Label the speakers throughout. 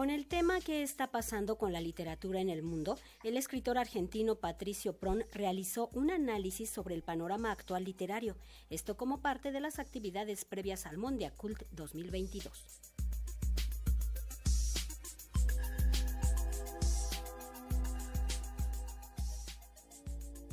Speaker 1: Con el tema que está pasando con la literatura en el mundo, el escritor argentino Patricio Pron realizó un análisis sobre el panorama actual literario, esto como parte de las actividades previas al Mondia Cult 2022.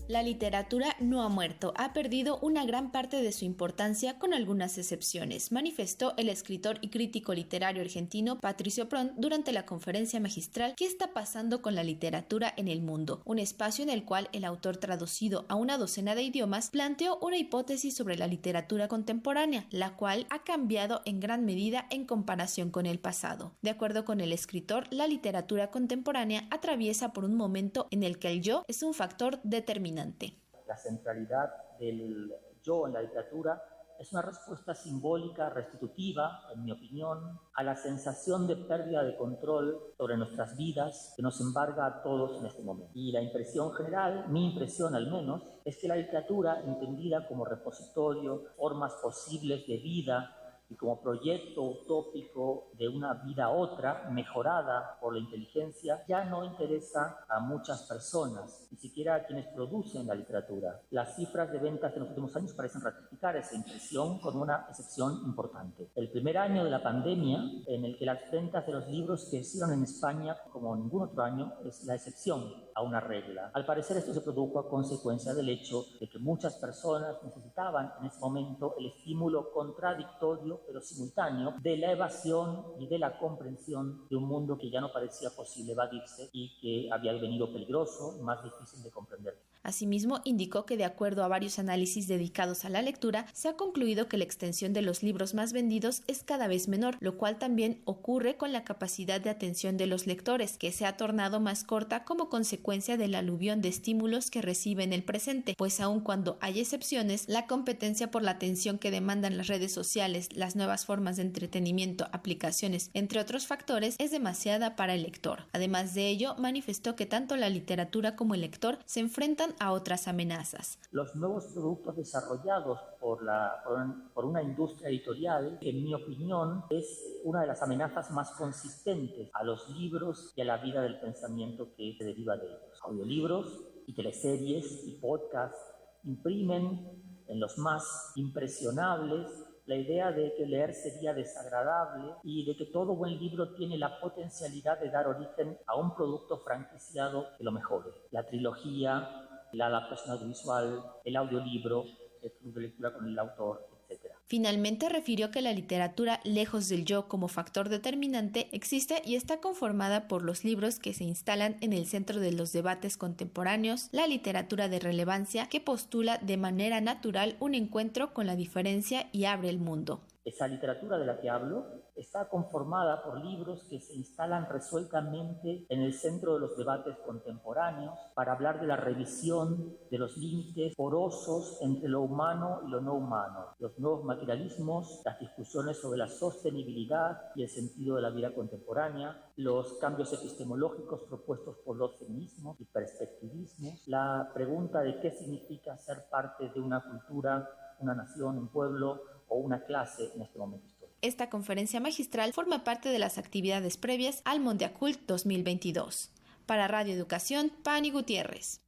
Speaker 2: La literatura no ha muerto, ha perdido una gran parte de su importancia con algunas excepciones, manifestó el escritor y crítico literario argentino Patricio Pron durante la conferencia magistral ¿Qué está pasando con la literatura en el mundo? Un espacio en el cual el autor traducido a una docena de idiomas planteó una hipótesis sobre la literatura contemporánea, la cual ha cambiado en gran medida en comparación con el pasado. De acuerdo con el escritor, la literatura contemporánea atraviesa por un momento en el que el yo es un factor determinante
Speaker 3: la centralidad del yo en la literatura es una respuesta simbólica, restitutiva, en mi opinión, a la sensación de pérdida de control sobre nuestras vidas que nos embarga a todos en este momento. Y la impresión general, mi impresión al menos, es que la literatura, entendida como repositorio, formas posibles de vida, y como proyecto utópico de una vida otra, mejorada por la inteligencia, ya no interesa a muchas personas, ni siquiera a quienes producen la literatura. Las cifras de ventas de los últimos años parecen ratificar esa impresión con una excepción importante. El primer año de la pandemia, en el que las ventas de los libros crecieron en España como ningún otro año, es la excepción a una regla. Al parecer esto se produjo a consecuencia del hecho de que muchas personas necesitaban en ese momento el estímulo contradictorio pero simultáneo de la evasión y de la comprensión de un mundo que ya no parecía posible evadirse y que había venido peligroso, más difícil de comprender.
Speaker 2: Asimismo, indicó que de acuerdo a varios análisis dedicados a la lectura, se ha concluido que la extensión de los libros más vendidos es cada vez menor, lo cual también ocurre con la capacidad de atención de los lectores, que se ha tornado más corta como consecuencia del aluvión de estímulos que recibe en el presente, pues aun cuando hay excepciones, la competencia por la atención que demandan las redes sociales, las nuevas formas de entretenimiento, aplicaciones, entre otros factores, es demasiada para el lector. Además de ello, manifestó que tanto la literatura como el lector se enfrentan a otras amenazas.
Speaker 3: Los nuevos productos desarrollados por, la, por, una industria editorial, en mi opinión es una de las amenazas más consistentes a los libros y a la vida del pensamiento que se deriva de ellos. Audiolibros y teleseries y podcasts imprimen en los más impresionables la idea de que leer sería desagradable y de que todo buen libro tiene la potencialidad de dar origen a un producto franquiciado que lo mejore. La trilogía, la adaptación audiovisual, el audiolibro, el lectura con el autor, etc.
Speaker 2: Finalmente refirió que la literatura, lejos del yo como factor determinante, existe y está conformada por los libros que se instalan en el centro de los debates contemporáneos, la literatura de relevancia que postula de manera natural un encuentro con la diferencia y abre el mundo.
Speaker 3: Esa literatura de la que hablo está conformada por libros que se instalan resueltamente en el centro de los debates contemporáneos para hablar de la revisión de los límites porosos entre lo humano y lo no humano, los nuevos materialismos, las discusiones sobre la sostenibilidad y el sentido de la vida contemporánea, los cambios epistemológicos propuestos por los feminismos y perspectivismos, la pregunta de qué significa ser parte de una cultura, una nación, un pueblo, o una clase en este momento histórico.
Speaker 2: Esta conferencia magistral forma parte de las actividades previas al Mondiacult 2022. Para Radio Educación, Pani Gutiérrez.